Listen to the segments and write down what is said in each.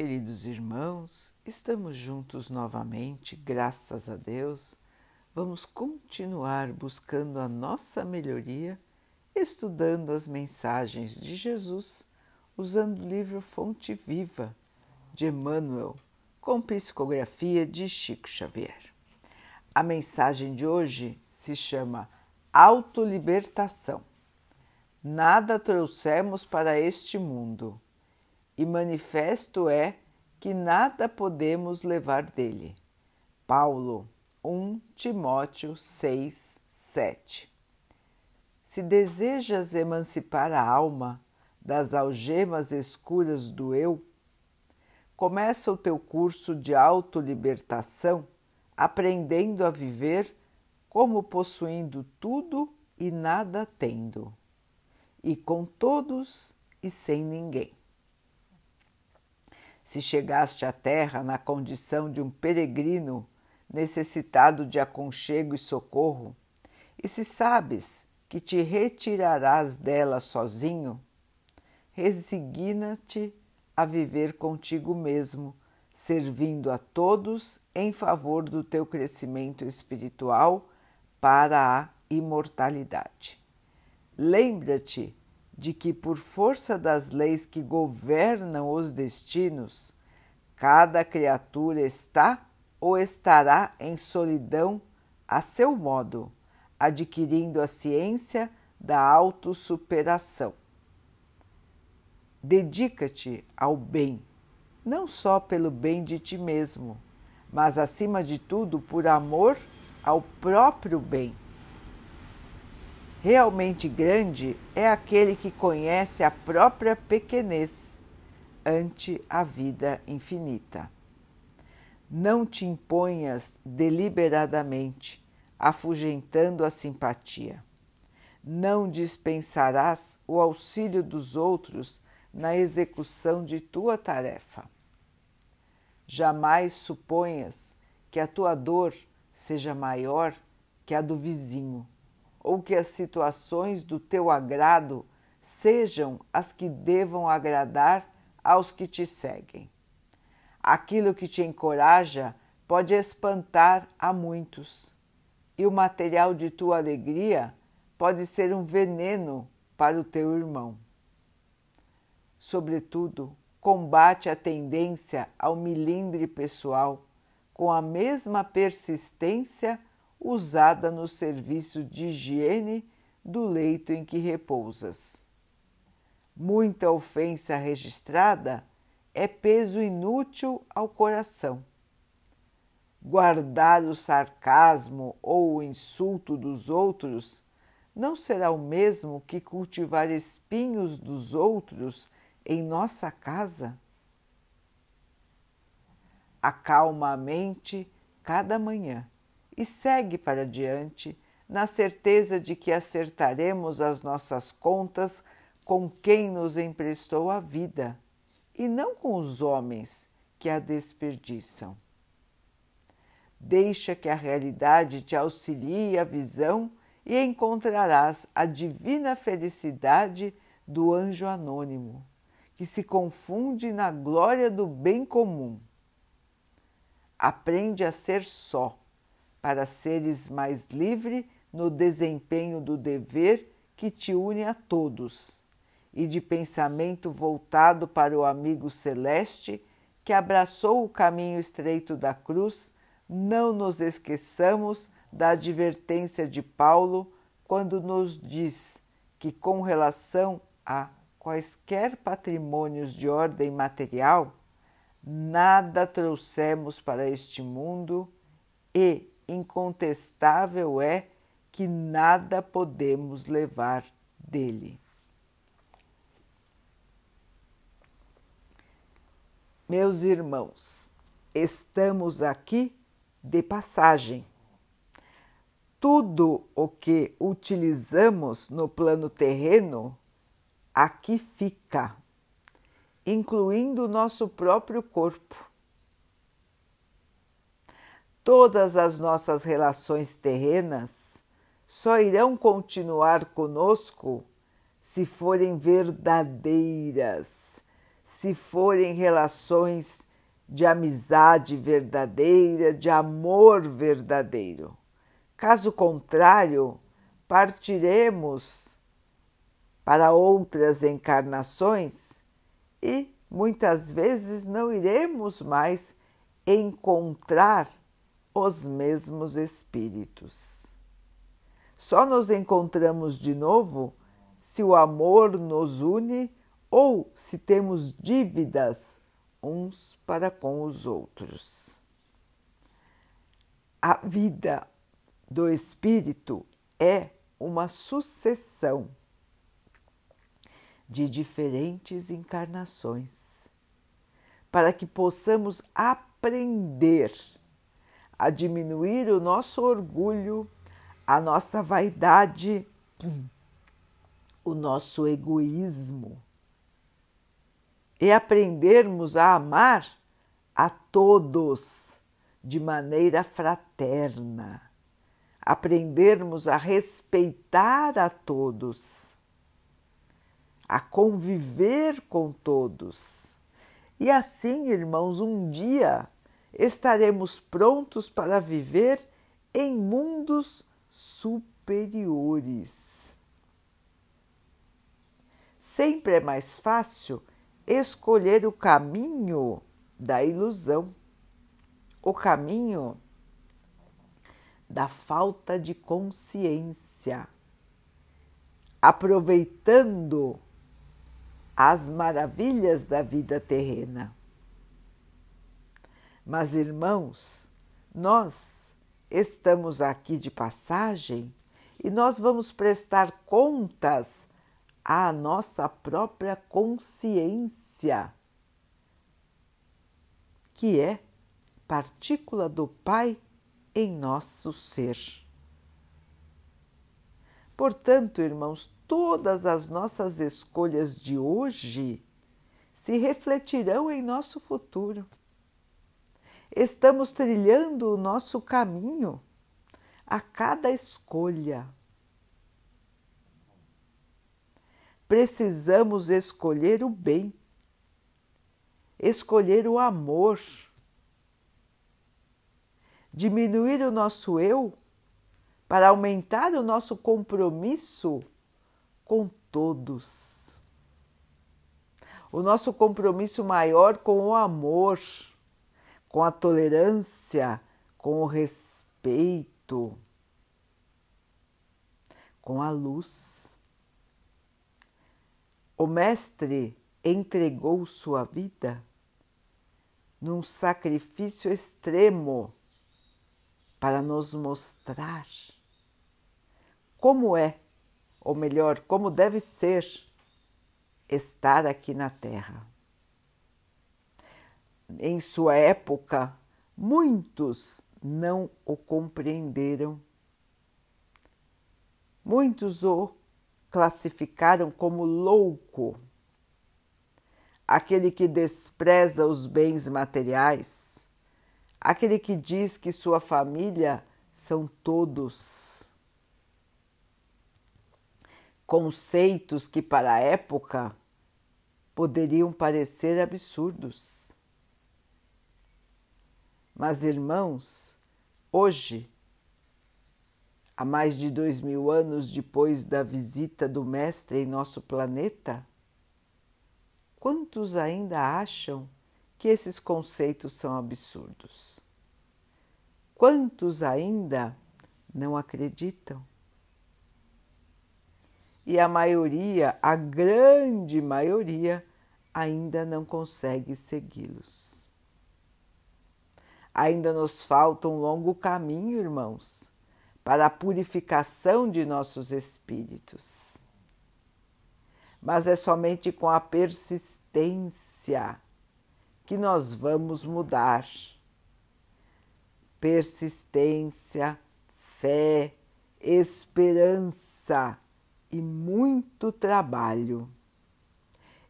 Queridos irmãos, estamos juntos novamente, graças a Deus. Vamos continuar buscando a nossa melhoria, estudando as mensagens de Jesus, usando o livro Fonte Viva de Emmanuel, com psicografia de Chico Xavier. A mensagem de hoje se chama Autolibertação. Nada trouxemos para este mundo e manifesto é que nada podemos levar dele. Paulo 1 Timóteo 6, 7 Se desejas emancipar a alma das algemas escuras do eu, começa o teu curso de autolibertação aprendendo a viver como possuindo tudo e nada tendo, e com todos e sem ninguém. Se chegaste à terra na condição de um peregrino necessitado de aconchego e socorro, e se sabes que te retirarás dela sozinho, resigna-te a viver contigo mesmo, servindo a todos em favor do teu crescimento espiritual para a imortalidade. Lembra-te de que, por força das leis que governam os destinos, cada criatura está ou estará em solidão a seu modo, adquirindo a ciência da autossuperação. Dedica-te ao bem, não só pelo bem de ti mesmo, mas acima de tudo por amor ao próprio bem Realmente grande é aquele que conhece a própria pequenez ante a vida infinita. Não te imponhas deliberadamente, afugentando a simpatia. Não dispensarás o auxílio dos outros na execução de tua tarefa. Jamais suponhas que a tua dor seja maior que a do vizinho ou que as situações do teu agrado sejam as que devam agradar aos que te seguem. Aquilo que te encoraja pode espantar a muitos, e o material de tua alegria pode ser um veneno para o teu irmão. Sobretudo, combate a tendência ao milindre pessoal com a mesma persistência usada no serviço de higiene do leito em que repousas. Muita ofensa registrada é peso inútil ao coração. Guardar o sarcasmo ou o insulto dos outros não será o mesmo que cultivar espinhos dos outros em nossa casa? Acalma a mente cada manhã e segue para diante, na certeza de que acertaremos as nossas contas com quem nos emprestou a vida e não com os homens que a desperdiçam. Deixa que a realidade te auxilie a visão e encontrarás a divina felicidade do anjo anônimo, que se confunde na glória do bem comum. Aprende a ser só para seres mais livre no desempenho do dever que te une a todos, e de pensamento voltado para o amigo celeste que abraçou o caminho estreito da cruz, não nos esqueçamos da advertência de Paulo quando nos diz que, com relação a quaisquer patrimônios de ordem material, nada trouxemos para este mundo e incontestável é que nada podemos levar dele. Meus irmãos, estamos aqui de passagem. Tudo o que utilizamos no plano terreno aqui fica, incluindo o nosso próprio corpo todas as nossas relações terrenas só irão continuar conosco se forem verdadeiras, se forem relações de amizade verdadeira, de amor verdadeiro. Caso contrário, partiremos para outras encarnações e muitas vezes não iremos mais encontrar os mesmos espíritos. Só nos encontramos de novo se o amor nos une ou se temos dívidas uns para com os outros. A vida do espírito é uma sucessão de diferentes encarnações, para que possamos aprender a diminuir o nosso orgulho, a nossa vaidade, o nosso egoísmo. E aprendermos a amar a todos de maneira fraterna, aprendermos a respeitar a todos, a conviver com todos. E assim, irmãos, um dia estaremos prontos para viver em mundos superiores. Sempre é mais fácil escolher o caminho da ilusão, o caminho da falta de consciência, aproveitando as maravilhas da vida terrena. Mas, irmãos, nós estamos aqui de passagem e nós vamos prestar contas à nossa própria consciência, que é partícula do Pai em nosso ser. Portanto, irmãos, todas as nossas escolhas de hoje se refletirão em nosso futuro. Estamos trilhando o nosso caminho a cada escolha. Precisamos escolher o bem, escolher o amor, diminuir o nosso eu para aumentar o nosso compromisso com todos. O nosso compromisso maior com o amor, com a tolerância, com o respeito, com a luz. O Mestre entregou sua vida num sacrifício extremo para nos mostrar como é, ou melhor, como deve ser estar aqui na Terra. Em sua época, muitos não o compreenderam, muitos o classificaram como louco, aquele que despreza os bens materiais, aquele que diz que sua família são todos. Conceitos que, para a época, poderiam parecer absurdos. Mas, irmãos, hoje há mais de dois mil anos depois da visita do Mestre em nosso planeta? Quantos ainda acham que esses conceitos são absurdos? Quantos ainda não acreditam? E a maioria, a grande maioria, ainda não consegue segui-los. Ainda nos falta um longo caminho, irmãos para a purificação de nossos espíritos. Mas é somente com a persistência que nós vamos mudar. Persistência, fé, esperança e muito trabalho.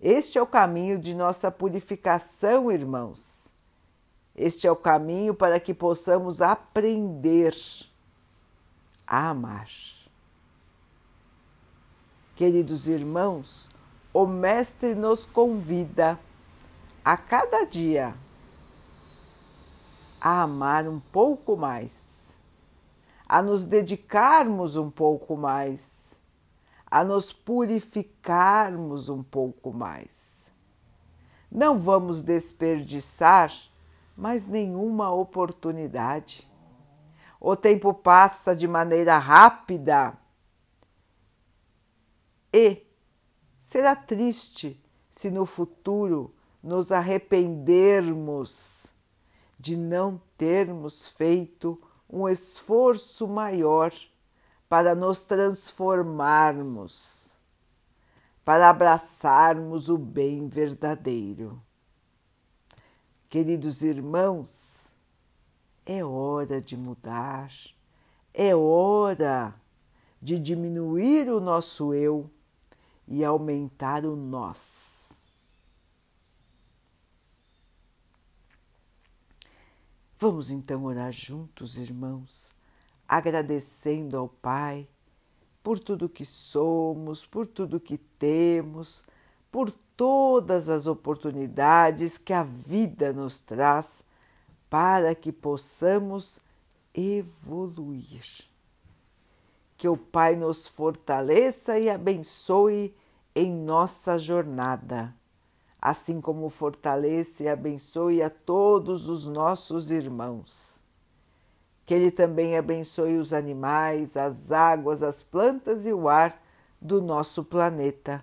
Este é o caminho de nossa purificação, irmãos. Este é o caminho para que possamos aprender a amar. Queridos irmãos, o Mestre nos convida a cada dia a amar um pouco mais, a nos dedicarmos um pouco mais, a nos purificarmos um pouco mais. Não vamos desperdiçar mais nenhuma oportunidade. O tempo passa de maneira rápida e será triste se no futuro nos arrependermos de não termos feito um esforço maior para nos transformarmos, para abraçarmos o bem verdadeiro. Queridos irmãos, é hora de mudar, é hora de diminuir o nosso eu e aumentar o nós. Vamos então orar juntos, irmãos, agradecendo ao Pai por tudo que somos, por tudo que temos, por todas as oportunidades que a vida nos traz para que possamos evoluir. Que o Pai nos fortaleça e abençoe em nossa jornada assim como fortalece e abençoe a todos os nossos irmãos. Que Ele também abençoe os animais, as águas, as plantas e o ar do nosso planeta